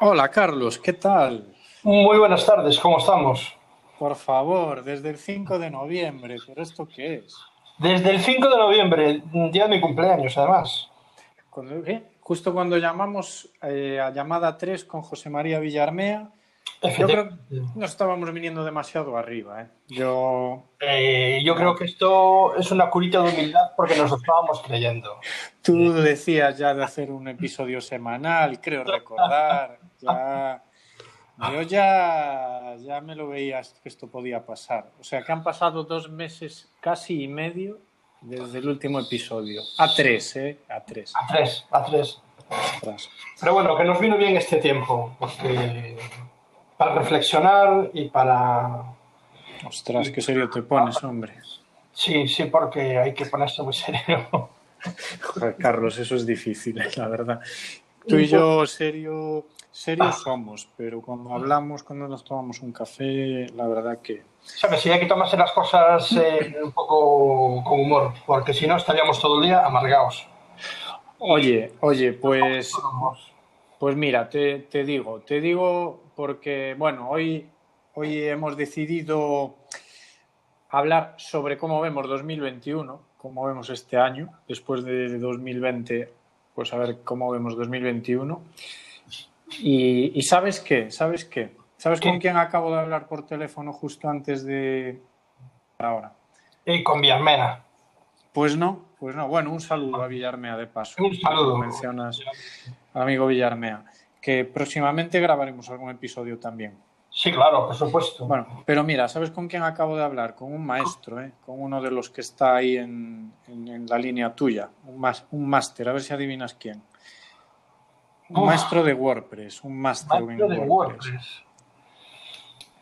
Hola Carlos, ¿qué tal? Muy buenas tardes, ¿cómo estamos? Por favor, desde el 5 de noviembre, ¿pero esto qué es? Desde el 5 de noviembre, día de mi cumpleaños, además. Justo cuando llamamos eh, a llamada 3 con José María Villarmea, yo creo que no estábamos viniendo demasiado arriba. ¿eh? Yo, Eh, yo creo que esto es una curita de humildad porque nos lo estábamos creyendo. tú decías ya de hacer un episodio semanal, creo recordar. Ya, yo ya, ya me lo veías que esto podía pasar. O sea que han pasado dos meses casi y medio desde el último episodio. A tres, ¿eh? A tres. A tres, a tres. Ostras. Pero bueno, que nos vino bien este tiempo, porque para reflexionar y para... Ostras, qué serio te pones, hombre. Sí, sí, porque hay que ponerse muy serio. Joder, Carlos, eso es difícil, eh, la verdad. Tú y yo serio, serios somos, pero cuando hablamos, cuando nos tomamos un café, la verdad que... ¿Sabes? Sí, hay que tomarse las cosas eh, un poco con humor, porque si no estaríamos todo el día amargados. Oye, oye, pues, pues mira, te, te digo, te digo porque, bueno, hoy, hoy hemos decidido hablar sobre cómo vemos 2021, cómo vemos este año, después de 2020, pues a ver cómo vemos 2021. Y, y ¿sabes qué? ¿Sabes qué? ¿Sabes ¿Qué? con quién acabo de hablar por teléfono justo antes de ahora? Y con Villarmena. Pues no, pues no. Bueno, un saludo a Villarmea de paso. Un saludo. Como mencionas, amigo Villarmea, que próximamente grabaremos algún episodio también. Sí, claro, por supuesto. Bueno, pero mira, ¿sabes con quién acabo de hablar? Con un maestro, ¿eh? con uno de los que está ahí en, en- en la línea tuya, un, máster, a ver si adivinas quién. Un Uf. maestro de WordPress, un máster en Maestro de WordPress. WordPress.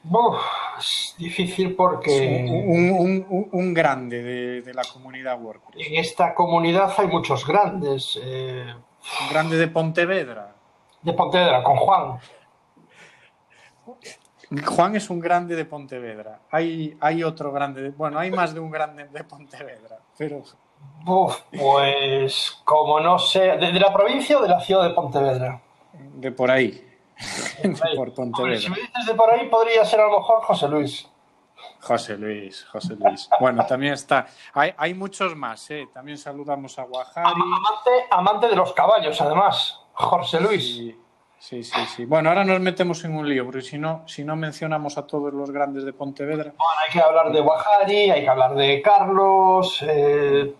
Uf, es difícil porque Un, un- un- un grande de, de la comunidad WordPress. en esta comunidad hay muchos grandes. eh, Un grande de Pontevedra. De Pontevedra, con Juan. Juan es un grande de Pontevedra. Hay, hay otro grande, de- bueno, hay más de un grande de Pontevedra, pero Uf, pues como no sé, ¿de, de la provincia o de la ciudad de Pontevedra? de por ahí, de por Hombre, si Pontevedra. me dices de por ahí, podría ser a lo mejor José Luis. José Luis, José Luis. Bueno, también está. Hay, hay muchos más, ¿eh? También saludamos a Guajari. Amante, amante de los caballos, además. José Luis. Sí, sí, sí, sí. Bueno, ahora nos metemos en un lío, porque si no, si no mencionamos a todos los grandes de Pontevedra, Bueno, hay que hablar de Guajari, hay que hablar de Carlos. eh,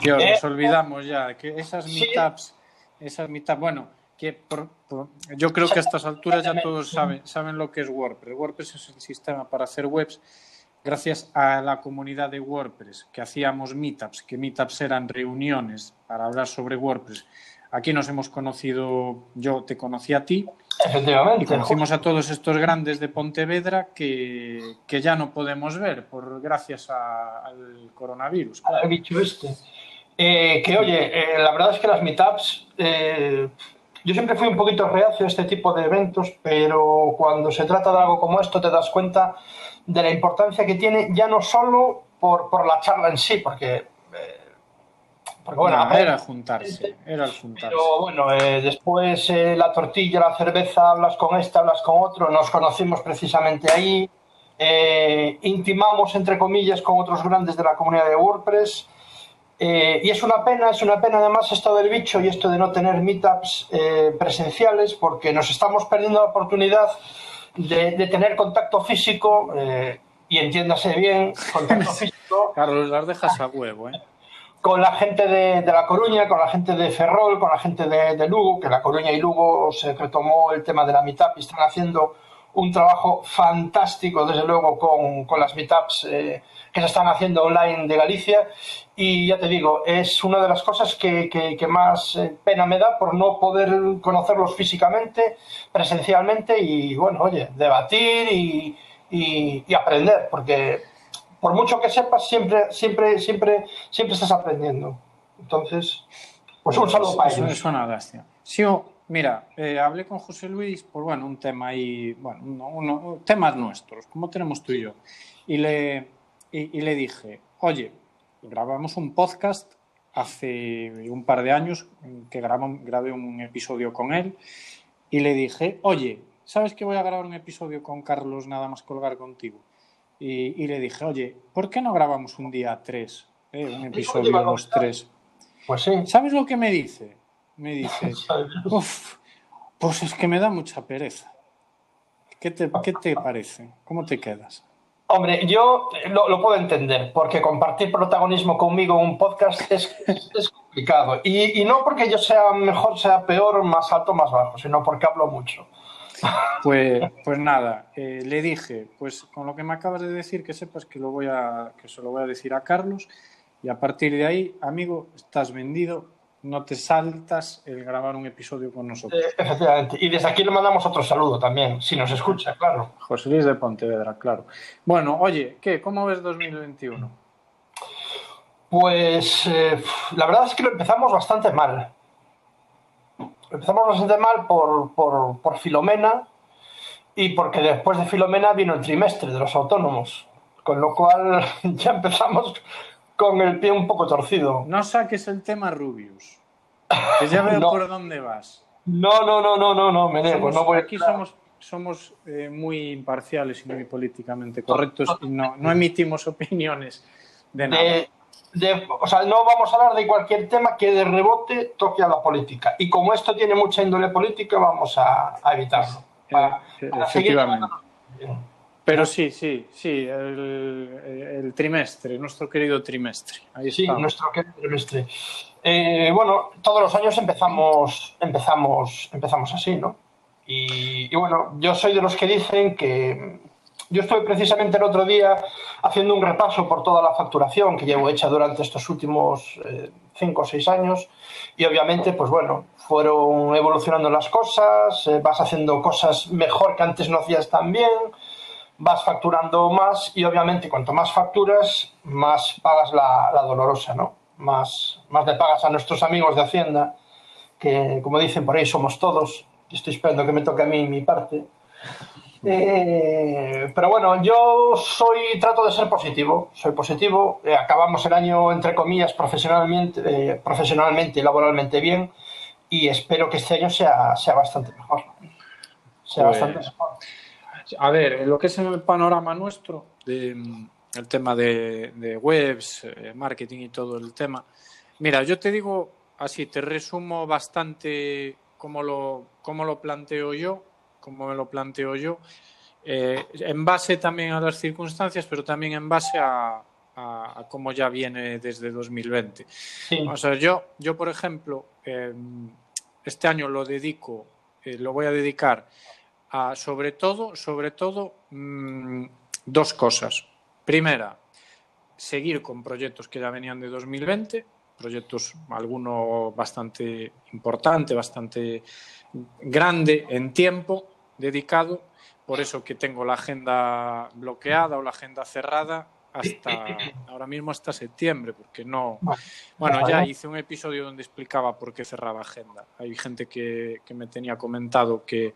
Dios, Eh, nos olvidamos ya que esas meetups, esas meetups, bueno, que por- por- yo creo que a estas alturas ya todos saben, saben lo que es WordPress. WordPress es el sistema para hacer webs gracias a la comunidad de WordPress, que hacíamos meetups, que meetups eran reuniones para hablar sobre WordPress. Aquí nos hemos conocido, yo te conocí a ti y efectivamente. conocimos a todos estos grandes de Pontevedra que, que ya no podemos ver por gracias a- al coronavirus. claro. bicho este. Eh, que oye, eh, la verdad es que las meetups, eh, yo siempre fui un poquito reacio a este tipo de eventos, pero cuando se trata de algo como esto te das cuenta de la importancia que tiene, ya no solo por, por la charla en sí, porque, eh, porque bueno, No, era juntarse, era el juntarse. pero bueno, eh, después eh, la tortilla, la cerveza, hablas con este, hablas con otro, nos conocimos precisamente ahí, eh, intimamos entre comillas con otros grandes de la comunidad de WordPress. Eh, y es una pena, es una pena además esto del bicho y esto de no tener meetups eh, presenciales porque nos estamos perdiendo la oportunidad de, de tener contacto físico eh, y entiéndase bien, contacto físico Carlos, las dejas a huevo, ¿eh? con la gente de, de La Coruña, con la gente de Ferrol, con la gente de, de Lugo, que La Coruña y Lugo se retomó el tema de la meetup y están haciendo un trabajo fantástico, desde luego, con, con las meetups eh, que se están haciendo online de Galicia. Y ya te digo, es una de las cosas que, que- que más eh, pena me da por no poder conocerlos físicamente, presencialmente y, bueno, oye, debatir y, y- y aprender, porque por mucho que sepas, siempre, siempre, siempre, siempre estás aprendiendo. Entonces, pues un saludo para Eso ellos. es una lástima. Sí, mira, eh, hablé con José Luis por, bueno, un tema ahí, bueno, uno- uno- temas nuestros, como tenemos tú y yo. Y le, y, y le dije, oye, grabamos un podcast hace un par de años que grabé un episodio con él y le dije, oye, ¿sabes que voy a grabar un episodio con Carlos nada más colgar contigo? Y, le dije, oye, ¿por qué no grabamos un día tres? Eh, un episodio de los tres. Pues sí. ¿Sabes lo que me dice? Me dice, uff, pues es que me da mucha pereza. ¿Qué te, qué te parece? ¿Cómo te quedas? Hombre, yo lo, puedo entender, porque compartir protagonismo conmigo en un podcast es, es complicado. Y, y, no porque yo sea mejor, sea peor, más alto, más bajo, sino porque hablo mucho. Pues, pues nada, eh, le dije, pues con lo que me acabas de decir, que sepas que, lo voy a, que se lo voy a decir a Carlos y a partir de ahí, amigo, estás vendido, no te saltas el grabar un episodio con nosotros. Eh, efectivamente. Y desde aquí le mandamos otro saludo también, si nos escucha, claro. José Luis de Pontevedra, claro. Bueno, oye, ¿qué? ¿Cómo ves 2021? Pues eh, la verdad es que lo empezamos bastante mal. empezamos bastante mal por, por, por Filomena y porque después de Filomena vino el trimestre de los autónomos. Con lo cual ya empezamos con el pie un poco torcido. No saques el tema Rubius. Que ya veo por dónde vas. No, no, no, no, no, no, me niego. no voy aquí somos, somos eh, muy imparciales y muy políticamente correctos y no, no emitimos opiniones de nada. De, o sea, no vamos a hablar de cualquier tema que de rebote toque a la política. Y como esto tiene mucha índole política, vamos a, evitarlo. Eh, efectivamente. Pero sí, sí, sí, el, trimestre, nuestro querido trimestre. sí, nuestro querido trimestre. Eh, bueno, todos los años empezamos, empezamos, empezamos así, ¿no? Y, bueno, yo soy de los que dicen que yo estoy precisamente el otro día haciendo un repaso por toda la facturación que llevo hecha durante estos últimos eh, cinco o seis años y obviamente, pues bueno, fueron evolucionando las cosas, eh, vas haciendo cosas mejor que antes no hacías tan bien vas facturando más y obviamente cuanto más facturas, más pagas la, dolorosa, ¿no? Más, más le pagas a nuestros amigos de Hacienda, que como dicen por ahí somos todos. Estoy esperando que me toque a mí mi parte. Eh, pero bueno, yo soy, trato de ser positivo, soy positivo. Eh, acabamos el año, entre comillas, profesionalmente, eh, profesionalmente y laboralmente bien y espero que este año sea, sea bastante mejor. Sea pues bastante mejor. A ver, lo que es el panorama nuestro, de, mm, el tema de, webs, eh, marketing y todo el tema. Mira, yo te digo así, te resumo bastante cómo lo, cómo lo planteo yo, cómo me lo planteo yo, eh, en base también a las circunstancias, pero también en base a, cómo ya viene desde 2020. O sea, yo, yo por ejemplo, em, este año lo dedico, eh, lo voy a dedicar sobre todo, sobre todo, mm, dos cosas. Primera, seguir con proyectos que ya venían de 2020, proyectos, alguno bastante importante, bastante grande en tiempo dedicado, por eso que tengo la agenda bloqueada o la agenda cerrada hasta ahora mismo hasta septiembre, porque no. Bueno, ya hice un episodio donde explicaba por qué cerraba agenda. Hay gente que me tenía comentado que,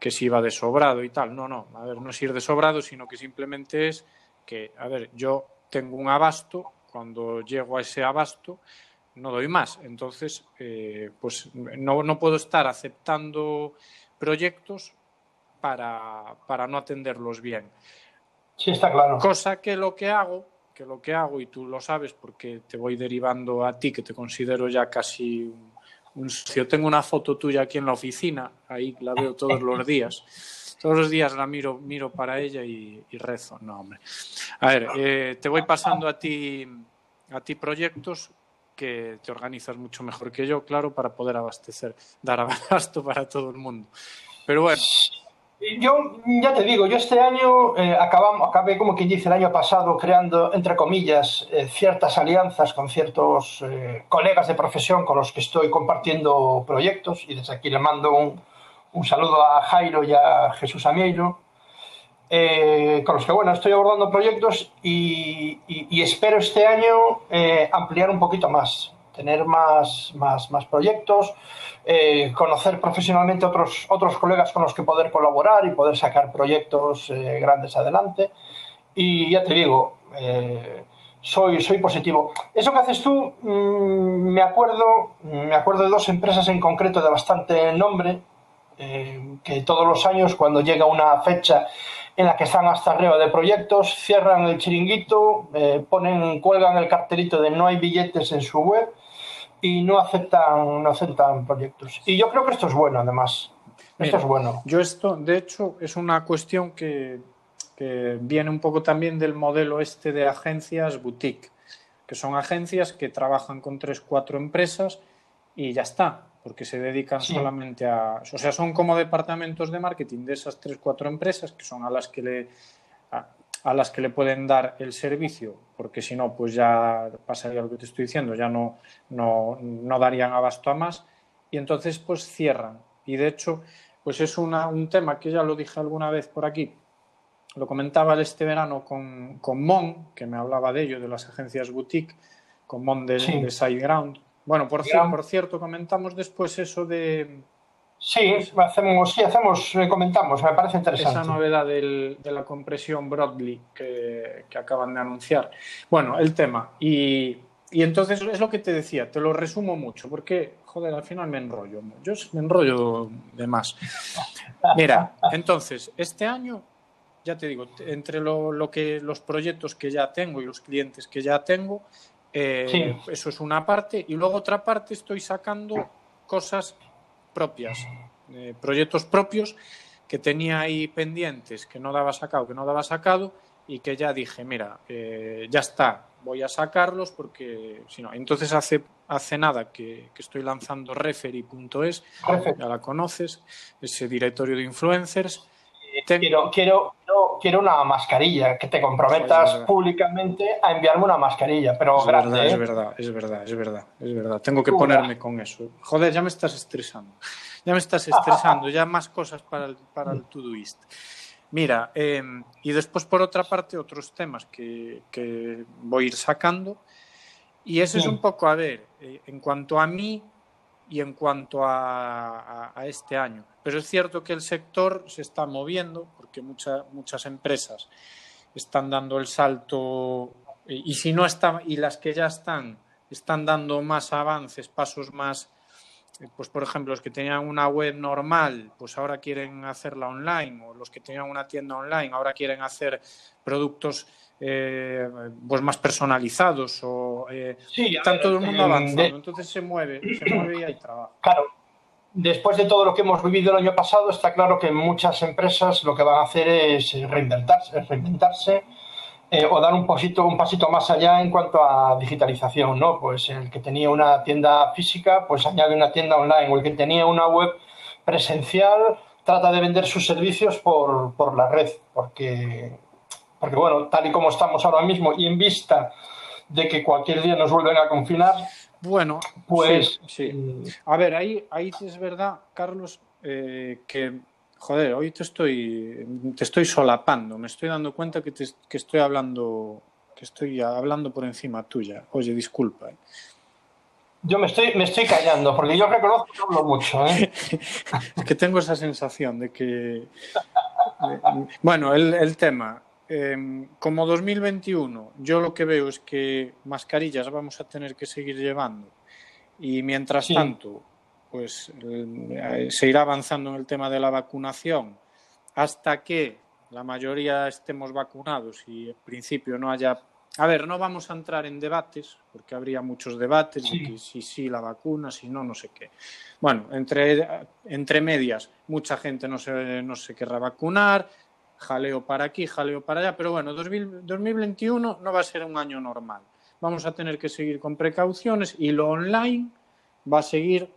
que si iba de sobrado y tal. No, no, a ver, no es ir de sobrado, sino que simplemente es que, a ver, yo tengo un abasto, cuando llego a ese abasto no doy más. Entonces, eh, pues no, no, puedo estar aceptando proyectos para, para no atenderlos bien. Sí, está claro. Cosa que lo que hago, que lo que hago, y tú lo sabes porque te voy derivando a ti, que te considero ya casi un yo tengo una foto tuya aquí en la oficina, ahí la veo todos los días. Todos los días la miro, miro para ella y, rezo. No, hombre. A ver, eh, te voy pasando a ti, a ti proyectos que te organizas mucho mejor que yo, claro, para poder abastecer, dar abasto para todo el mundo. Pero bueno, yo ya te digo, yo este año eh, acabé, como quien dice, el año pasado creando, entre comillas, eh, ciertas alianzas con ciertos eh, colegas de profesión con los que estoy compartiendo proyectos y desde aquí le mando un, un saludo a Jairo y a Jesús Amieiro, con los que, bueno, estoy abordando proyectos y espero este año ampliar un poquito más, tener más, más, más proyectos, eh, conocer profesionalmente otros, otros colegas con los que poder colaborar y poder sacar proyectos eh, grandes adelante. Y ya te digo, eh, soy, soy positivo. Eso que haces tú, mm, me, acuerdo, me acuerdo de dos empresas en concreto de bastante nombre eh, que todos los años cuando llega una fecha en la que están hasta arriba de proyectos, cierran el chiringuito, eh, ponen, cuelgan el cartelito de no hay billetes en su web y no aceptan, no aceptan proyectos. Y yo creo que esto es bueno, además. Esto es bueno. Yo esto, de hecho, es una cuestión que, que viene un poco también del modelo este de agencias boutique, que son agencias que trabajan con tres, cuatro empresas y ya está, porque se dedican solamente a... O sea, son como departamentos de marketing de esas tres, cuatro empresas que son a las que le, a, las que le pueden dar el servicio, porque si no, pues ya pasaría lo que te estoy diciendo, ya no, no, no darían abasto a más y entonces pues cierran. Y de hecho, pues es una, un tema que ya lo dije alguna vez por aquí, lo comentaba este verano con, con Mon, que me hablaba de ello, de las agencias boutique, con Mon de, de SideGround, bueno, por, por cierto, comentamos después eso de... Sí, hacemos, sí, hacemos, eh, comentamos, me parece interesante. Esa novedad de la compresión Broadly que, acaban de anunciar. Bueno, el tema. Y, y, entonces es lo que te decía, te lo resumo mucho, porque, joder, al final me enrollo. Yo me enrollo de más. Mira, entonces, este año, ya te digo, entre lo, lo que, los proyectos que ya tengo y los clientes que ya tengo, eh, eso es una parte. Y luego otra parte estoy sacando cosas propias, eh, proyectos propios que tenía ahí pendientes, que no daba sacado, que no daba sacado y que ya dije, mira, eh, ya está, voy a sacarlos porque si no. Entonces hace, hace nada que, estoy lanzando referee.es, ya la conoces, ese directorio de influencers. Quiero, quiero, quiero una mascarilla, que te comprometas públicamente a enviarme una mascarilla, pero es grande. Verdad, Es ¿eh? verdad, es verdad, es verdad, es verdad. Tengo que ponerme con eso. Joder, ya me estás estresando. Ya me estás estresando, ya más cosas para el, para el Todoist. Mira, em, y después por otra parte otros temas que, que voy a ir sacando. Y ese es un poco, a ver, eh, en cuanto a mí y en cuanto a, a, este año. Pero es cierto que el sector se está moviendo, que muchas empresas están dando el salto y, si no están, y las que ya están, están dando más avances, pasos más, eh, pues por ejemplo, los que tenían una web normal, pues ahora quieren hacerla online, o los que tenían una tienda online, ahora quieren hacer productos eh, pues más personalizados, o eh, están todo el mundo avanzando, entonces se mueve, se mueve y hay trabajo. Claro, después de todo lo que hemos vivido el año pasado, está claro que muchas empresas lo que van a hacer es reinventarse, reinventarse eh, o dar un pasito, un pasito más allá en cuanto a digitalización, ¿no? Pues el que tenía una tienda física, pues añade una tienda online, o el que tenía una web presencial, trata de vender sus servicios por, por la red, porque, porque, bueno, tal y como estamos ahora mismo y en vista de que cualquier día nos vuelven a confinar, bueno, pues sí. A ver, ahí, ahí es verdad, Carlos, eh, que joder, hoy te estoy, te estoy solapando, me estoy dando cuenta que, te, que estoy hablando, que estoy hablando por encima tuya. Oye, disculpa. ¿eh? Yo me estoy, me estoy callando, porque yo reconozco que hablo mucho. ¿eh? es que tengo esa sensación de que. bueno, el, el tema. Em, como 2021, yo lo que veo es que mascarillas vamos a tener que seguir llevando. Y mientras tanto, pues eh, se irá avanzando en el tema de la vacunación hasta que la mayoría estemos vacunados y en principio no haya... A ver, no vamos a entrar en debates, porque habría muchos debates de que si sí la vacuna, si no, no sé qué. Bueno, entre, entre medias, mucha gente no se, no se querrá vacunar, jaleo para aquí, jaleo para allá, pero bueno, 2021 no va a ser un año normal. Vamos a tener que seguir con precauciones y lo online va a seguir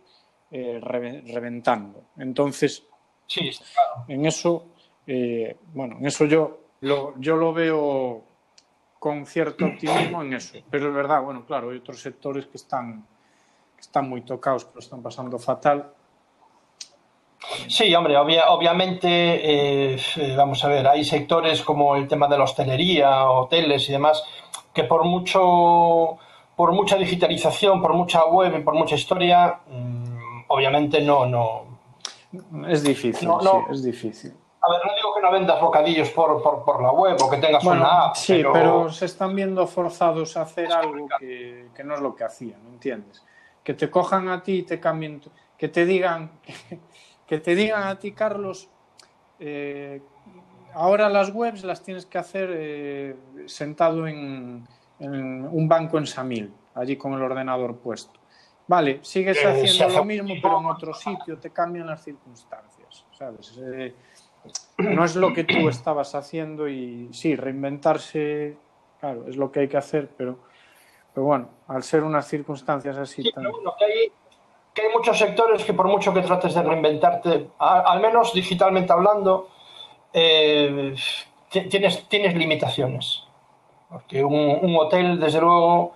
eh, reventando. Entonces, sí, en eso, eh, bueno, en eso yo lo, yo lo veo con cierto optimismo en eso. Pero es verdad, bueno, claro, hay otros sectores que están, que están muy tocados, que lo están pasando fatal Sí, hombre, obviamente, eh, vamos a ver, hay sectores como el tema de la hostelería, hoteles y demás, que por mucho, por mucha digitalización, por mucha web y por mucha historia, mm, obviamente no, no. Es difícil, sí, es difícil. A ver, no digo que no vendas bocadillos por, por, la web o que tengas una app. Sí, pero... se están viendo forzados a hacer algo que, que, no es lo que hacían, ¿me entiendes? Que te cojan a ti y te cambien, que te digan que te digan a ti, Carlos, eh, ahora las webs las tienes que hacer eh, sentado en, un banco en Samil, allí con el ordenador puesto. Vale, sigues eh, haciendo lo mismo, pero en otro sitio, te cambian las circunstancias, ¿sabes? no es lo que tú estabas haciendo y sí, reinventarse, claro, es lo que hay que hacer, pero, pero bueno, al ser unas circunstancias así tan que hay muchos sectores que por mucho que trates de reinventarte, al menos digitalmente hablando, eh, tienes, tienes limitaciones. Porque un, hotel, desde luego,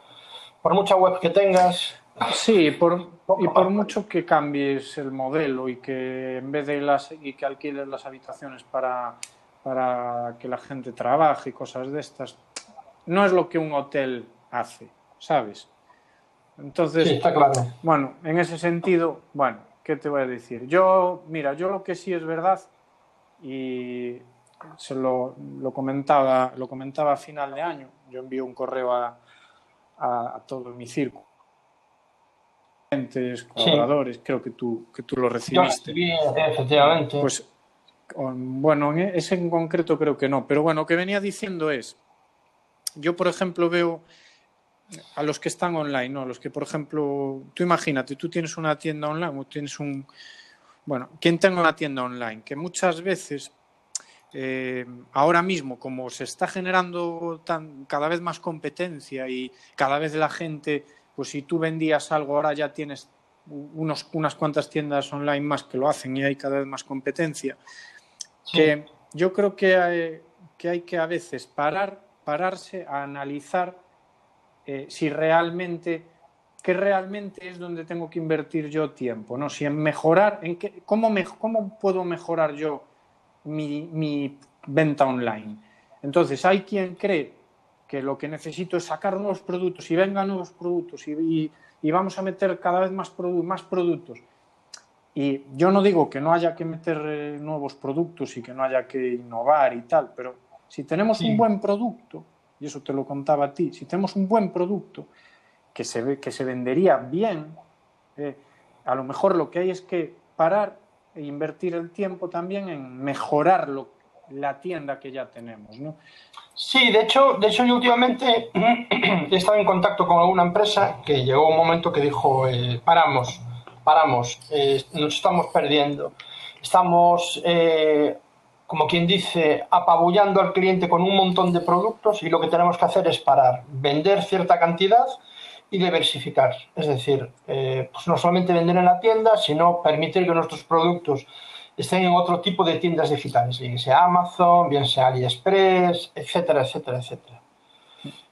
por mucha web que tengas... Sí, por, y por mucho que cambies el modelo y que en vez de las y que alquiles las habitaciones para, para que la gente trabaje y cosas de estas, no es lo que un hotel hace, ¿sabes? Entonces, bueno, en ese sentido, bueno, ¿qué te voy a decir? Yo, mira, yo lo que sí es verdad, y se lo, comentaba, lo comentaba a final de año, yo envío un correo a, a, todo mi círculo, colaboradores, creo que tú, que tú lo recibiste. efectivamente. Pues, bueno, ese en concreto creo que no, pero bueno, lo que venía diciendo es, yo por ejemplo veo a los que están online, ¿no? Los que, por ejemplo, tú imagínate, tú tienes una tienda online o tienes un... Bueno, ¿quién tenga una tienda online? Que muchas veces, eh, ahora mismo, como se está generando tan, cada vez más competencia y cada vez la gente, pues si tú vendías algo, ahora ya tienes unos, unas cuantas tiendas online más que lo hacen y hay cada vez más competencia, que yo creo que hay, que hay que a veces parar, pararse a analizar eh, si realmente, qué realmente es donde tengo que invertir yo tiempo, ¿no? Si en mejorar, en qué, cómo, ¿cómo puedo mejorar yo mi, venta online? Entonces, hay quien cree que lo que necesito es sacar nuevos productos y vengan nuevos productos y, vamos a meter cada vez más, más productos. Y yo no digo que no haya que meter eh, nuevos productos y que no haya que innovar y tal, pero si tenemos un buen producto, y eso te lo contaba a ti, si tenemos un buen producto que se, que se vendería bien, eh, a lo mejor lo que hay es que parar e invertir el tiempo también en mejorar la tienda que ya tenemos. Sí, de hecho, de hecho yo últimamente he estado en contacto con alguna empresa que llegó un momento que dijo, eh, paramos, paramos, eh, nos estamos perdiendo. Estamos como quien dice, apabullando al cliente con un montón de productos y lo que tenemos que hacer es parar, vender cierta cantidad y diversificar. Es decir, eh, pues no solamente vender en la tienda, sino permitir que nuestros productos estén en otro tipo de tiendas digitales, bien sea Amazon, bien sea AliExpress, etcétera, etcétera, etcétera.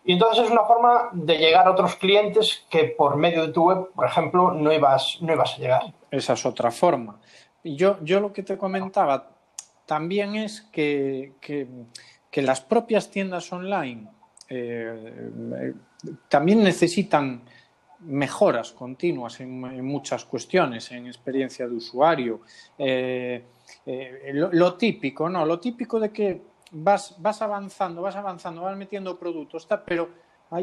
Y entonces es una forma de llegar a otros clientes que por medio de tu web, por ejemplo, no ibas, no ibas a llegar. Esa es otra forma. Yo, yo lo que te comentaba, también es que, las propias tiendas online eh, también necesitan mejoras continuas en, muchas cuestiones, en experiencia de usuario. Eh, eh, lo, típico, ¿no? Lo típico de que vas, vas avanzando, vas avanzando, vas metiendo productos, pero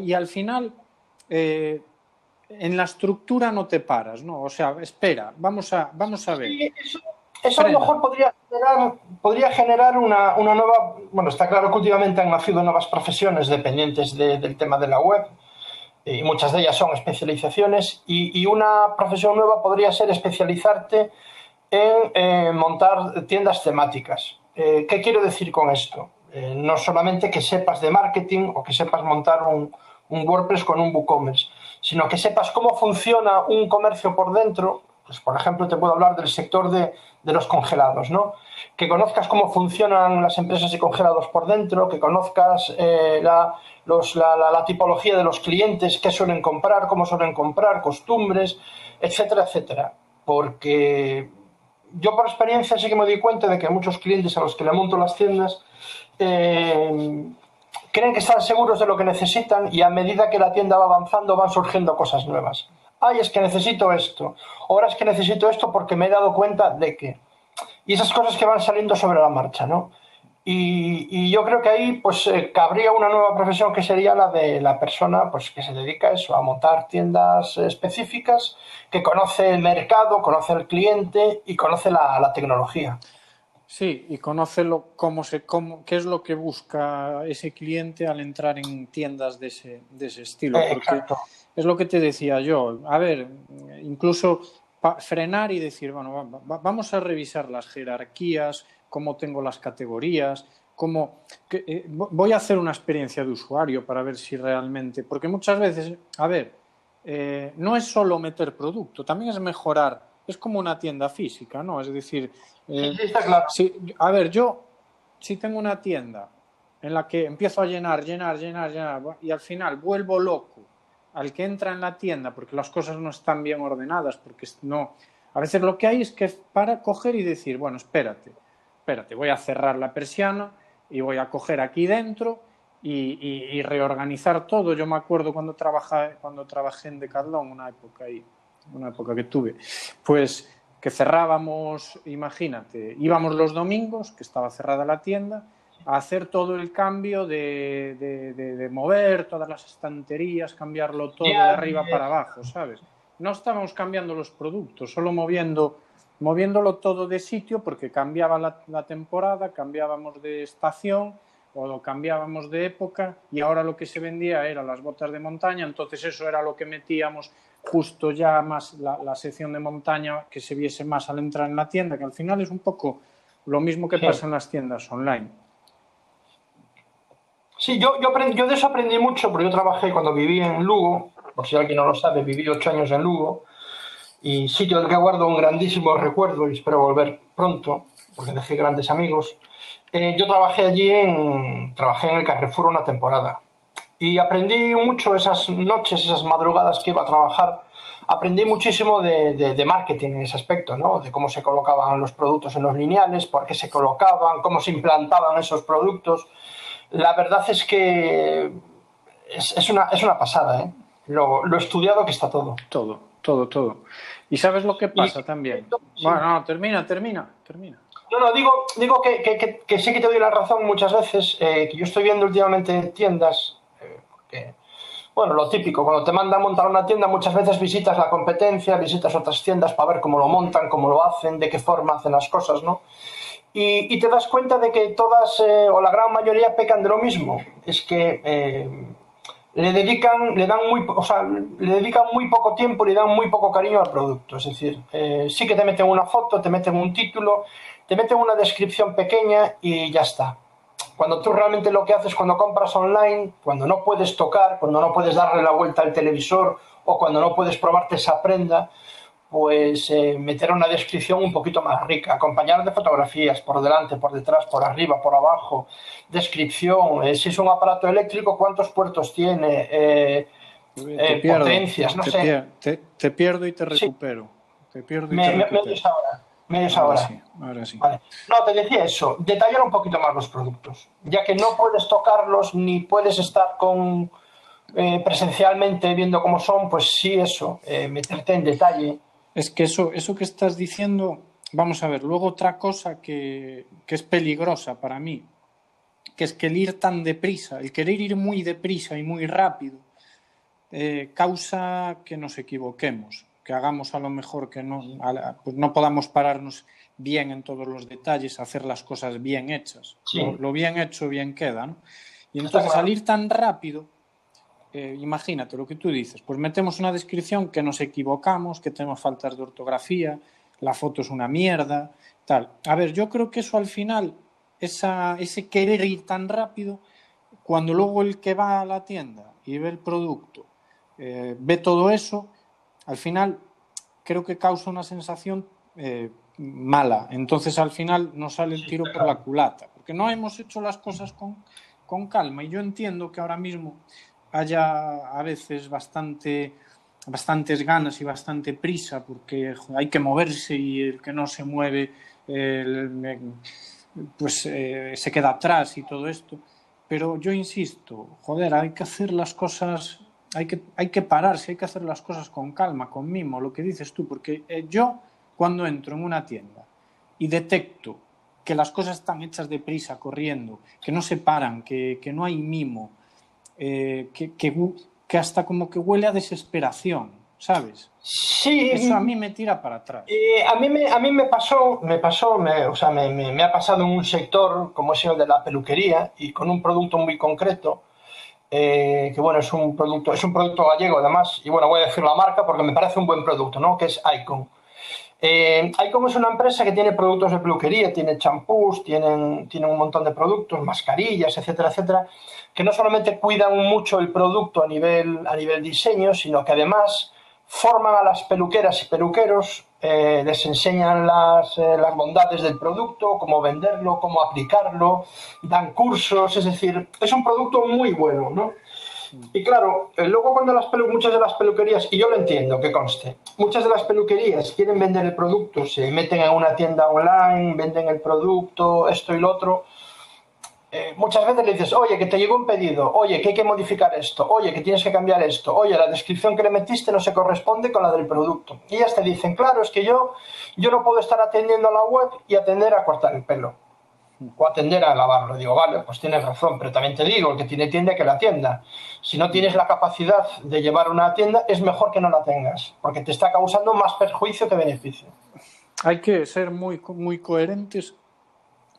y al final en la estructura no te paras, ¿no? O sea, espera, vamos a, vamos a ver. Eso a lo mejor podría generar, podría generar una, una, nueva. Bueno, está claro que últimamente han nacido nuevas profesiones dependientes del tema de la web y muchas de ellas son especializaciones. Y, y una profesión nueva podría ser especializarte en eh, montar tiendas temáticas. Eh, ¿Qué quiero decir con esto? Eh, no solamente que sepas de marketing o que sepas montar un, un WordPress con un WooCommerce, sino que sepas cómo funciona un comercio por dentro pues, por ejemplo, te puedo hablar del sector de, los congelados, ¿no? Que conozcas cómo funcionan las empresas de congelados por dentro, que conozcas eh, la, tipología de los clientes, qué suelen comprar, cómo suelen comprar, costumbres, etcétera, etcétera. Porque yo por experiencia sí que me doy cuenta de que muchos clientes a los que le monto las tiendas eh, creen que están seguros de lo que necesitan y a medida que la tienda va avanzando van surgiendo cosas nuevas ay, es que necesito esto, ahora es que necesito esto porque me he dado cuenta de que... Y esas cosas que van saliendo sobre la marcha, ¿no? Y, yo creo que ahí pues eh, cabría una nueva profesión que sería la de la persona pues que se dedica a eso, a montar tiendas específicas, que conoce el mercado, conoce el cliente y conoce la, tecnología. Sí, y conoce lo, cómo se, cómo, qué es lo que busca ese cliente al entrar en tiendas de ese, de ese estilo. Porque es lo que te decía yo. A ver, incluso frenar y decir, bueno, vamos a revisar las jerarquías, cómo tengo las categorías, cómo eh, voy a hacer una experiencia de usuario para ver si realmente, porque muchas veces, a ver, eh, no es solo meter producto, también es mejorar, es como una tienda física, ¿no? Es decir, eh, está claro. a ver, yo si tengo una tienda en la que empiezo a llenar, llenar, llenar, llenar, y al final vuelvo loco al que entra en la tienda porque las cosas no están bien ordenadas, porque no, a veces lo que hay es que para coger y decir, bueno, espérate, espérate, voy a cerrar la persiana y voy a coger aquí dentro y, reorganizar todo. Yo me acuerdo cuando trabajé, cuando trabajé en Decathlon, una época ahí, una época que tuve, pues que cerrábamos, imagínate, íbamos los domingos, que estaba cerrada la tienda, hacer todo el cambio de, de, mover todas las estanterías, cambiarlo todo de arriba para abajo, ¿sabes? No estábamos cambiando los productos, solo moviendo moviéndolo todo de sitio porque cambiaba la, temporada, cambiábamos de estación o cambiábamos de época y ahora lo que se vendía eran las botas de montaña, entonces eso era lo que metíamos justo ya más la, sección de montaña que se viese más al entrar en la tienda, que al final es un poco lo mismo que pasa en las tiendas online. Sí, yo, yo, yo de eso aprendí mucho porque yo trabajé cuando viví en Lugo, por si alguien no lo sabe, viví ocho años en Lugo y sitio del que guardo un grandísimo recuerdo y espero volver pronto, porque dejé grandes amigos. Eh, yo trabajé allí en, trabajé en el Carrefour una temporada y aprendí mucho esas noches, esas madrugadas que iba a trabajar. Aprendí muchísimo de, de, marketing en ese aspecto, ¿no? de cómo se colocaban los productos en los lineales, por qué se colocaban, cómo se implantaban esos productos. La verdad es que es, es una, es una pasada, ¿eh? lo, lo estudiado que está todo. Todo, todo, todo. ¿Y sabes lo que pasa también? Bueno, no, termina, termina, termina. No, no, digo, digo que, que, que, sí que te doy la razón muchas veces, eh, que yo estoy viendo últimamente tiendas, eh, bueno, lo típico, cuando te mandan a montar una tienda, muchas veces visitas la competencia, visitas otras tiendas para ver cómo lo montan, cómo lo hacen, de qué forma hacen las cosas, ¿no? Y, y te das cuenta de que todas, eh, o la gran mayoría, pecan de lo mismo. Es que le dedican, le dan muy, o sea, le dedican muy poco tiempo, le dan muy poco cariño al producto. Es decir, eh, sí que te meten una foto, te meten un título, te meten una descripción pequeña y ya está. Cuando tú realmente lo que haces cuando compras online, cuando no puedes tocar, cuando no puedes darle la vuelta al televisor o cuando no puedes probarte esa prenda, pues eh, meter una descripción un poquito más rica, acompañar de fotografías por delante, por detrás, por arriba, por abajo, descripción, eh, si es un aparato eléctrico, cuántos puertos tiene, eh, potencias, no sé. te, pierdo y te recupero. Te pierdo y me, te recupero. Me, ahora. ahora. Sí, ahora sí. No, te decía eso, detallar un poquito más los productos, ya que no puedes tocarlos ni puedes estar con presencialmente viendo cómo son, pues sí, eso, meterte en detalle es que eso, eso que estás diciendo, vamos a ver, luego otra cosa que, es peligrosa para mí, que es que el ir tan deprisa, el querer ir muy deprisa y muy rápido, eh, causa que nos equivoquemos, que hagamos a lo mejor que no, pues no podamos pararnos bien en todos los detalles, hacer las cosas bien hechas. Lo, bien hecho bien queda, ¿no? Y entonces al ir tan rápido, eh, imagínate lo que tú dices, pues metemos una descripción que nos equivocamos, que tenemos faltas de ortografía, la foto es una mierda, tal. A ver, yo creo que eso al final, esa, ese querer ir tan rápido, cuando luego el que va a la tienda y ve el producto, eh, ve todo eso, al final creo que causa una sensación eh, mala. Entonces al final nos sale el tiro por la culata, porque no hemos hecho las cosas con, con calma. Y yo entiendo que ahora mismo haya a veces bastante bastantes ganas y bastante prisa porque hay que moverse y el que no se mueve pues eh, se queda atrás y todo esto. Pero yo insisto joder hay que hacer las cosas hay que, hay que pararse hay que hacer las cosas con calma con mimo lo que dices tú porque eh, yo cuando entro en una tienda y detecto que las cosas están hechas deprisa, corriendo, que no se paran, que, que no hay mimo, eh, que, que, que, hasta como que huele a desesperación, ¿sabes? Sí. Eso a mí me tira para atrás. Eh, a, mí me, a mí me pasó, me pasó, me, o sea, me, me, me, ha pasado en un sector como es el de la peluquería y con un producto muy concreto. Eh, que bueno, es un producto, es un producto gallego además, y bueno, voy a decir la marca porque me parece un buen producto, ¿no? Que es Icon. Eh, Icon es una empresa que tiene productos de peluquería, tiene champús, tienen, tienen un montón de productos, mascarillas, etcétera, etcétera, que no solamente cuidan mucho el producto a nivel, a nivel diseño, sino que además forman a las peluqueras y peluqueros, eh, les enseñan las, eh, las, bondades del producto, cómo venderlo, cómo aplicarlo, dan cursos, es decir, es un producto muy bueno, ¿no? Y claro, eh, luego cuando las muchas de las peluquerías, y yo lo entiendo, que conste, muchas de las peluquerías quieren vender el producto, se meten en una tienda online, venden el producto, esto y lo otro, eh, muchas veces le dices, oye, que te llegó un pedido, oye, que hay que modificar esto, oye, que tienes que cambiar esto, oye, la descripción que le metiste no se corresponde con la del producto. Y ellas te dicen, claro, es que yo, yo no puedo estar atendiendo a la web y atender a cortar el pelo atender a lavarlo. Digo, vale, pues tienes razón, pero también te digo, el que tiene tienda que la atienda. Si no tienes la capacidad de llevar una tienda, es mejor que no la tengas, porque te está causando más perjuicio que beneficio. Hay que ser muy, muy coherentes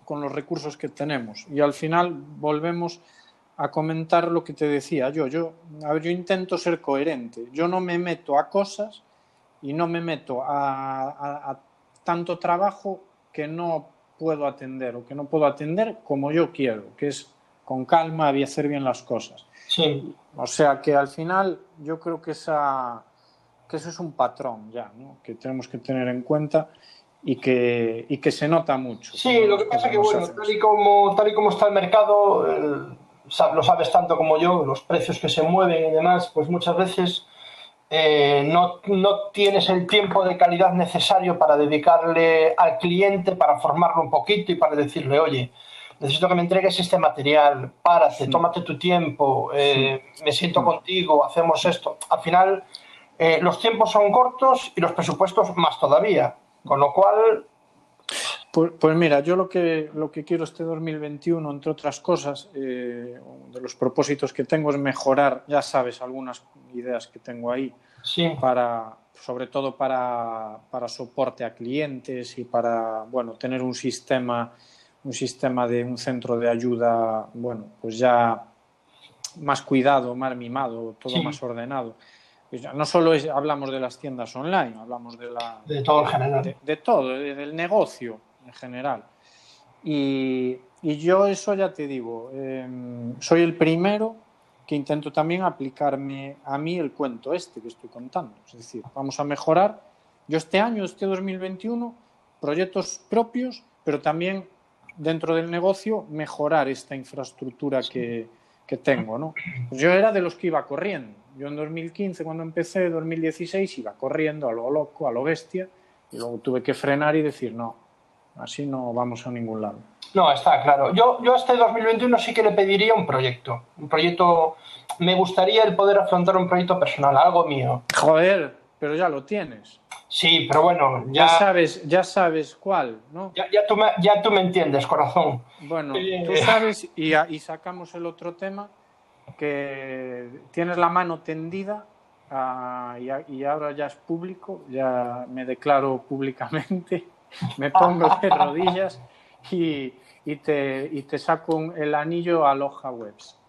con los recursos que tenemos. Y al final volvemos a comentar lo que te decía yo. Yo, a yo intento ser coherente. Yo no me meto a cosas y no me meto a, a, a tanto trabajo que no puedo atender o que no puedo atender como yo quiero, que es con calma y hacer bien las cosas. Sí. O sea que al final yo creo que, esa, que eso es un patrón ya, ¿no? que tenemos que tener en cuenta y que, y que se nota mucho. Sí, lo que pasa es que, bueno, tal y, como, tal y como está el mercado, el, lo sabes tanto como yo, los precios que se mueven y demás, pues muchas veces eh, no, no, tienes el tiempo de calidad necesario para dedicarle al cliente, para formarlo un poquito y para decirle, oye, necesito que me entregues este material, párate, sí. tómate tu tiempo, eh, sí. me siento sí. contigo, hacemos esto. Al final, eh, los tiempos son cortos y los presupuestos más todavía. Con lo cual. Pues, pues, mira, yo lo que, lo que quiero este 2021, entre otras cosas, eh, de los propósitos que tengo es mejorar, ya sabes, algunas ideas que tengo ahí, sí. para, sobre todo para, para soporte a clientes y para, bueno, tener un sistema, un sistema de un centro de ayuda, bueno, pues ya más cuidado, más mimado, todo sí. más ordenado no solo es, hablamos de las tiendas online, hablamos de la de todo en general, de, de todo, de, del negocio en general. Y, y, yo eso ya te digo, eh, soy el primero que intento también aplicarme a mí el cuento este que estoy contando. Es decir, vamos a mejorar. Yo este año, este 2021, proyectos propios, pero también dentro del negocio mejorar esta infraestructura que, que tengo. ¿no? Yo era de los que iba corriendo yo en 2015, cuando empecé, 2016, iba corriendo a lo loco, a lo bestia, y luego tuve que frenar y decir, no, así no vamos a ningún lado. No, está claro. Yo, yo este 2021 sí que le pediría un proyecto. Un proyecto, me gustaría el poder afrontar un proyecto personal, algo mío. Joder, pero ya lo tienes. Sí, pero bueno, ya, ya sabes, ya sabes cuál, ¿no? Ya, ya, tú, me, ya tú me entiendes, corazón. Bueno, eh... tú sabes y, y sacamos el otro tema que tienes la mano tendida uh, y, y, ahora ya es público, ya me declaro públicamente, me pongo de rodillas y, y, te, y te saco un, el anillo a Loja Webs.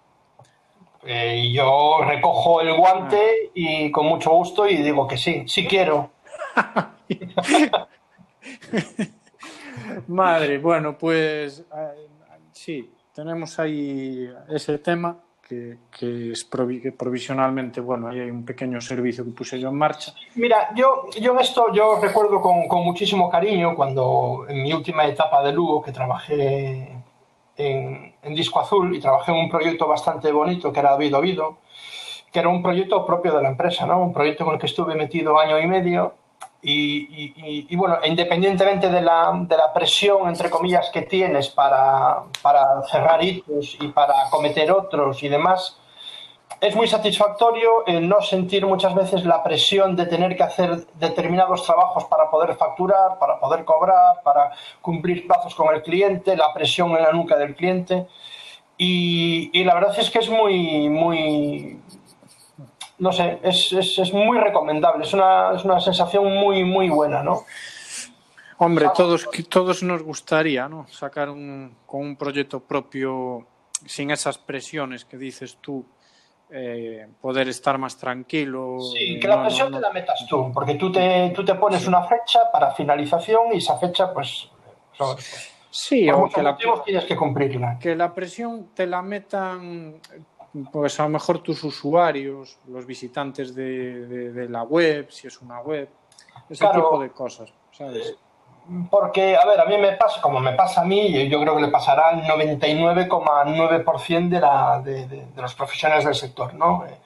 Eh, yo recojo el guante y con mucho gusto y digo que sí, sí quiero. Madre, bueno, pues eh, sí, tenemos ahí ese tema que, que, es provi que provisionalmente, bueno, hay un pequeño servicio que puse yo en marcha. Mira, yo, yo en esto yo recuerdo con, con muchísimo cariño cuando en mi última etapa de Lugo, que trabajé en, en, Disco Azul y trabajé en un proyecto bastante bonito que era Ovido Ovido, que era un proyecto propio de la empresa, ¿no? un proyecto con el que estuve metido año y medio y, y, y, bueno, independientemente de la, de la, presión, entre comillas, que tienes para, para, cerrar hitos y para cometer otros y demás, es muy satisfactorio el no sentir muchas veces la presión de tener que hacer determinados trabajos para poder facturar, para poder cobrar, para cumplir plazos con el cliente, la presión en la nuca del cliente. Y, la verdad es que es muy, muy, no sé, es, es, muy recomendable, es una, es una, sensación muy, muy buena, ¿no? Hombre, todos, todos nos gustaría, ¿no? Sacar un, con un proyecto propio sin esas presiones que dices tú eh, poder estar más tranquilo. Sí, que la presión te la metas tú, porque tú te, tú te pones una fecha para finalización y esa fecha, pues, sí, muchos motivos tienes que cumplirla. Que la presión te la metan, pues a lo mejor tus usuarios, los visitantes de, la web, si es una web, ese tipo de cosas, ¿sabes? Porque, a ver, a mí me pasa, como me pasa a mí, y yo creo que le pasará al 99,9% de, la, de, de, los profesionales del sector, ¿no? Eh,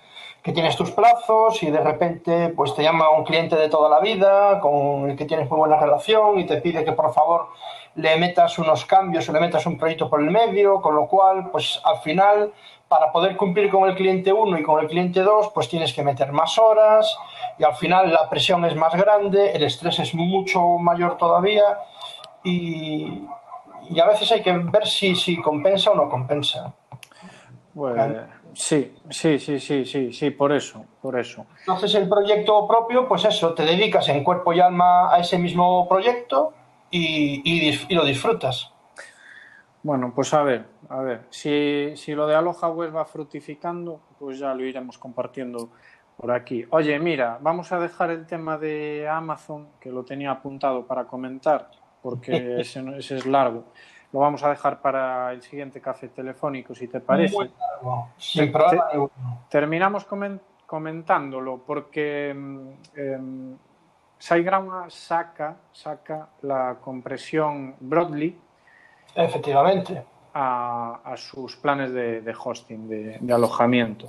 que tienes tus plazos y de repente pues te llama un cliente de toda la vida con el que tienes muy buena relación y te pide que por favor le metas unos cambios o le metas un proyecto por el medio, con lo cual pues al final para poder cumplir con el cliente 1 y con el cliente 2, pues tienes que meter más horas y al final la presión es más grande, el estrés es mucho mayor todavía y, a veces hay que ver si, si compensa o no compensa. Bueno, sí, sí, sí, sí, sí, sí, por eso, por eso. Entonces el proyecto propio, pues eso, te dedicas en cuerpo y alma a ese mismo proyecto y, y lo disfrutas. Bueno, pues a ver, a ver, si, si lo de Aloha Web va fructificando, pues ya lo iremos compartiendo por aquí. Oye, mira, vamos a dejar el tema de Amazon, que lo tenía apuntado para comentar, porque ese, ese es largo. Lo vamos a dejar para el siguiente café telefónico, si te parece. Muy largo, sin problema. terminamos comentándolo, porque eh, SiteGround saca, saca la compresión Broadly Efectivamente. A, sus planes de, hosting, de, alojamiento.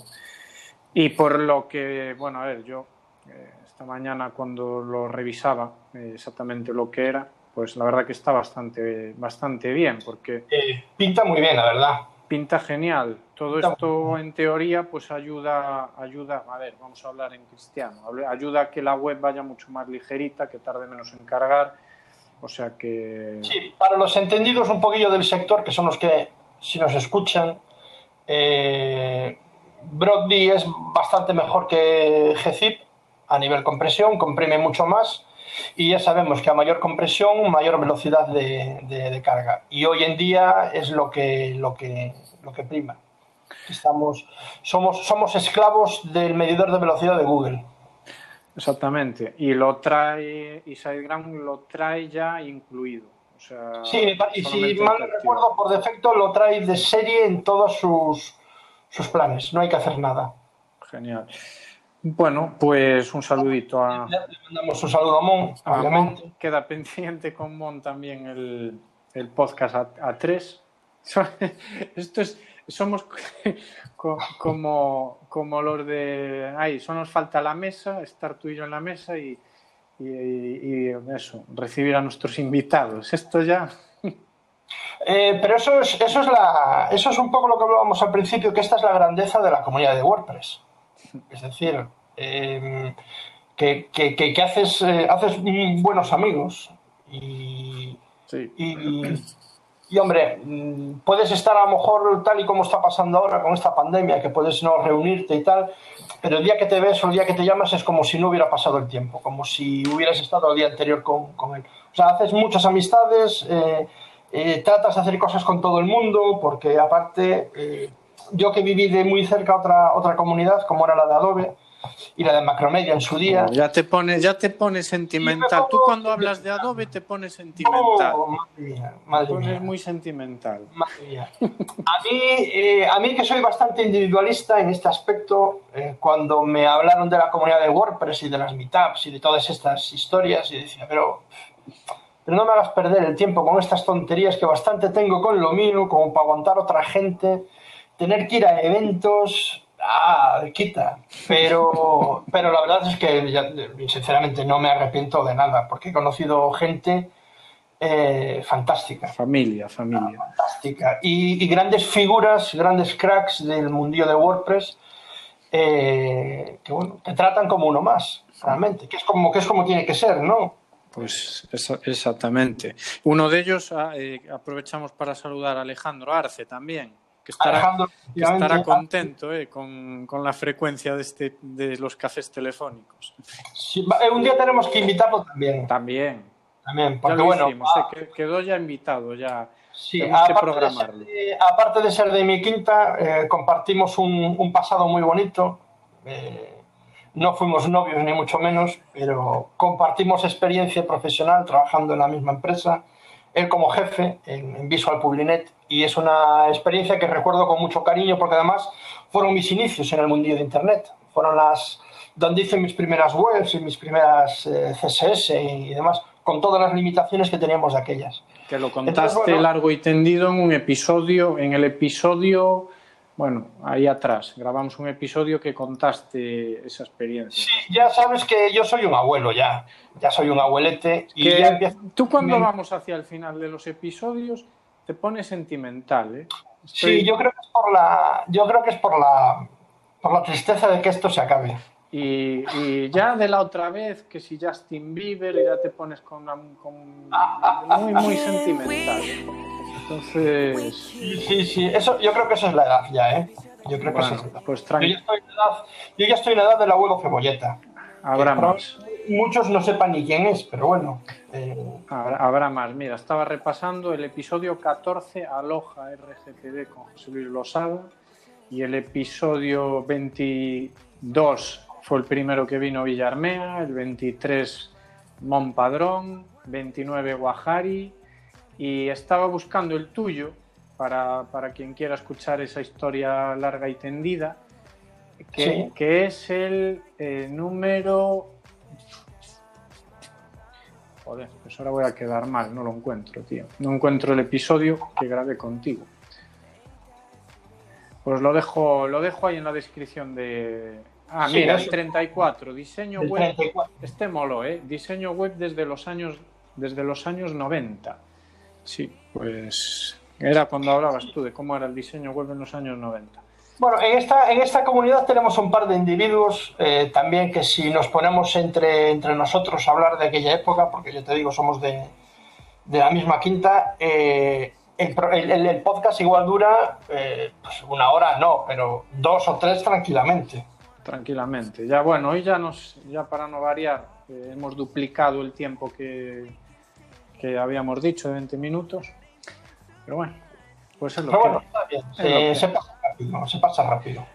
Y por lo que, bueno, a ver, yo eh, esta mañana cuando lo revisaba eh, exactamente lo que era, pues la verdad que está bastante, bastante bien, porque... Eh, pinta muy bien, la verdad. Pinta genial. Todo esto en teoría pues ayuda, ayuda, a ver, vamos a hablar en cristiano, ayuda a que la web vaya mucho más ligerita, que tarde menos en cargar, o sea que... Sí, para los entendidos un poquillo del sector, que son los que, si nos escuchan, eh, es bastante mejor que GZIP a nivel compresión, comprime mucho más y ya sabemos que a mayor compresión, mayor velocidad de, carga. Y hoy en día es lo que, lo que, lo que prima. Estamos, somos, somos esclavos del medidor de velocidad de Google. Exactamente, y lo trae, y SiteGround lo trae ya incluido. O sea, sí, y si mal recuerdo, por defecto lo trae de serie en todos sus, sus planes, no hay que hacer nada. Genial. Bueno, pues un saludito a. Le mandamos un saludo a Mon, obviamente. Queda pendiente con Mon también el, el podcast a, a tres. Esto es somos como, como los de ahí, solo nos falta la mesa, estar tú y yo en la mesa y, y, eso, recibir a nuestros invitados. Esto ya. Eh, pero eso es, eso, es la, eso es un poco lo que hablábamos al principio, que esta es la grandeza de la comunidad de WordPress. Es decir, em, que, que, que, haces, eh, haces buenos amigos y, y y hombre, mm, puedes estar a lo mejor tal y como está pasando ahora con esta pandemia, que puedes no reunirte y tal, pero el día que te ves o el día que te llamas es como si no hubiera pasado el tiempo, como si hubieras estado el día anterior con, con él. O sea, haces muchas amistades, eh, eh, tratas de hacer cosas con todo el mundo, porque aparte, eh, yo que viví de muy cerca otra, otra comunidad, como era la de Adobe, y la de Macromedia en su día. ya te pones, ya te pones sentimental. Tú cuando hablas de Adobe te pones sentimental. Oh, madre te pones muy sentimental. A mí, eh, a mí que soy bastante individualista en este aspecto, eh, cuando me hablaron de la comunidad de WordPress y de las meetups y de todas estas historias, y decía, pero pero no me hagas perder el tiempo con estas tonterías que bastante tengo con lo mío, como para aguantar otra gente, tener que ir a eventos, ah, quita. Pero, pero la verdad es que, sinceramente, no me arrepiento de nada, porque he conocido gente eh, fantástica. Familia, familia. fantástica. Y, grandes figuras, grandes cracks del mundillo de WordPress. eh, que bueno, te tratan como uno más, realmente, que es como, que es como tiene que ser, ¿no? Pues exactamente. Uno de ellos, ah, eh, aprovechamos para saludar a Alejandro Arce también, que estará, estará contento eh, con, con, la frecuencia de, este, de los cafés telefónicos. Eh, un día tenemos que invitarlo también. También. También, porque bueno. quedó ya invitado, ya. Sí, aparte, De ser, aparte de ser de mi quinta, compartimos un, un, pasado muy bonito. No fuimos novios ni mucho menos, pero compartimos experiencia profesional trabajando en la misma empresa, él como jefe en, Visual Publinet, y es una experiencia que recuerdo con mucho cariño porque además fueron mis inicios en el mundillo de Internet, fueron las donde hice mis primeras webs y mis primeras eh, CSS y demás, con todas las limitaciones que teníamos de aquellas. Que lo contaste largo y tendido en un episodio, en el episodio bueno, ahí atrás, grabamos un episodio que contaste esa experiencia. Sí, ya sabes que yo soy un abuelo ya, ya soy un abuelete. Y ya Tú cuando vamos hacia el final de los episodios te pones sentimental, ¿eh? Sí, yo creo que es por la, yo creo que es por la, por la tristeza de que esto se acabe. Y, ya de la otra vez, que si Justin Bieber, ya te pones con, con muy, muy sentimental. ¿eh? Entonces. Sí, sí, Eso, yo creo que esa es la edad ya, ¿eh? Yo creo que esa es la edad. Pues yo, ya estoy en edad, yo ya estoy en la edad del abuelo cebolleta. Habrá más. Muchos no sepan ni quién es, pero bueno. Eh... Habrá, más. Mira, estaba repasando el episodio 14, Aloha RGTV con José Luis Losada. Y el episodio 22 fue el primero que vino Villarmea. El 23, Monpadrón. 29, Guajari y estaba buscando el tuyo para, para, quien quiera escuchar esa historia larga y tendida, que, que es el eh, número... Joder, pues ahora voy a quedar mal, no lo encuentro, tío. No encuentro el episodio que grabé contigo. Pues lo dejo, lo dejo ahí en la descripción de... Ah, mira, el 34, diseño web. Este molo, ¿eh? Diseño web desde los años, desde los años 90. Sí, pues era cuando hablabas tú de cómo era el diseño web en los años 90. Bueno, en esta, en esta comunidad tenemos un par de individuos eh, también que si nos ponemos entre, entre nosotros a hablar de aquella época, porque yo te digo, somos de, de la misma quinta, eh, el, el, podcast igual dura eh, pues una hora, no, pero dos o tres tranquilamente. Tranquilamente. Ya bueno, hoy ya nos, ya para no variar, hemos duplicado el tiempo que, que habíamos dicho de 20 minutos. Pero bueno, pues es lo que. está bien. Se, pasa rápido, se pasa rápido.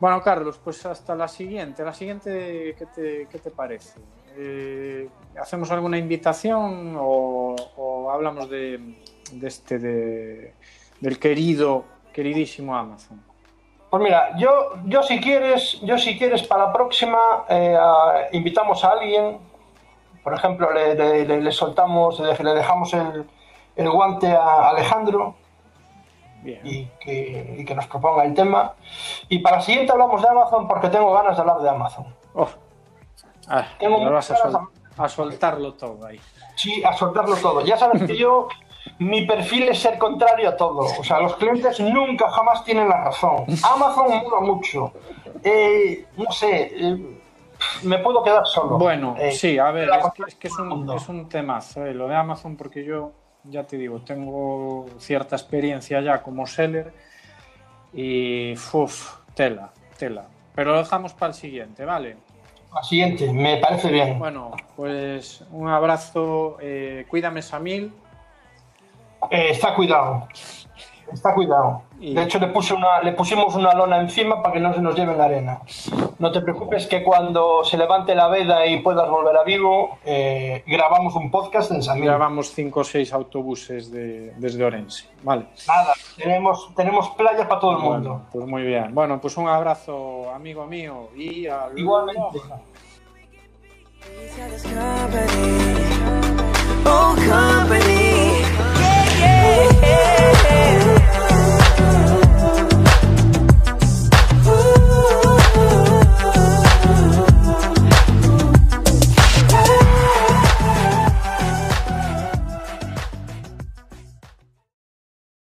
Bueno, Carlos, pues hasta la siguiente. La siguiente, ¿qué te, qué te parece? Eh, ¿Hacemos alguna invitación o, hablamos de, de este, de, del querido, queridísimo Amazon? Pues mira, yo, yo si quieres, yo si quieres para la próxima eh, invitamos a alguien por ejemplo, le, soltamos, le, dejamos el, guante a Alejandro Y, que, nos proponga el tema. Y para la siguiente hablamos de Amazon porque tengo ganas de hablar de Amazon. Oh. vas a, soltarlo todo ahí. Sí, a soltarlo todo. Ya sabes que yo, mi perfil es ser contrario a todo. O sea, los clientes nunca jamás tienen la razón. Amazon muda mucho. Eh, no sé. Eh, me puedo quedar solo. Bueno, eh, sí, a ver, es que, es, un, es un temazo, eh, lo de Amazon, porque yo, ya te digo, tengo cierta experiencia ya como seller y, uff, tela, tela. Pero lo dejamos para el siguiente, ¿vale? Al siguiente, me parece bien. Bueno, pues un abrazo, eh, cuídame Samil. está cuidado. Está cuidado. De hecho, le, puse una, le pusimos una lona encima para que no se nos lleve la arena. No te preocupes que cuando se levante la veda y puedas volver a Vigo, eh, grabamos un podcast en San Grabamos cinco o seis autobuses de, desde Orense. Vale. Nada, tenemos, tenemos playa para todo el mundo. Pues muy bien. Bueno, pues un abrazo, amigo mío. Y Igualmente. Oh,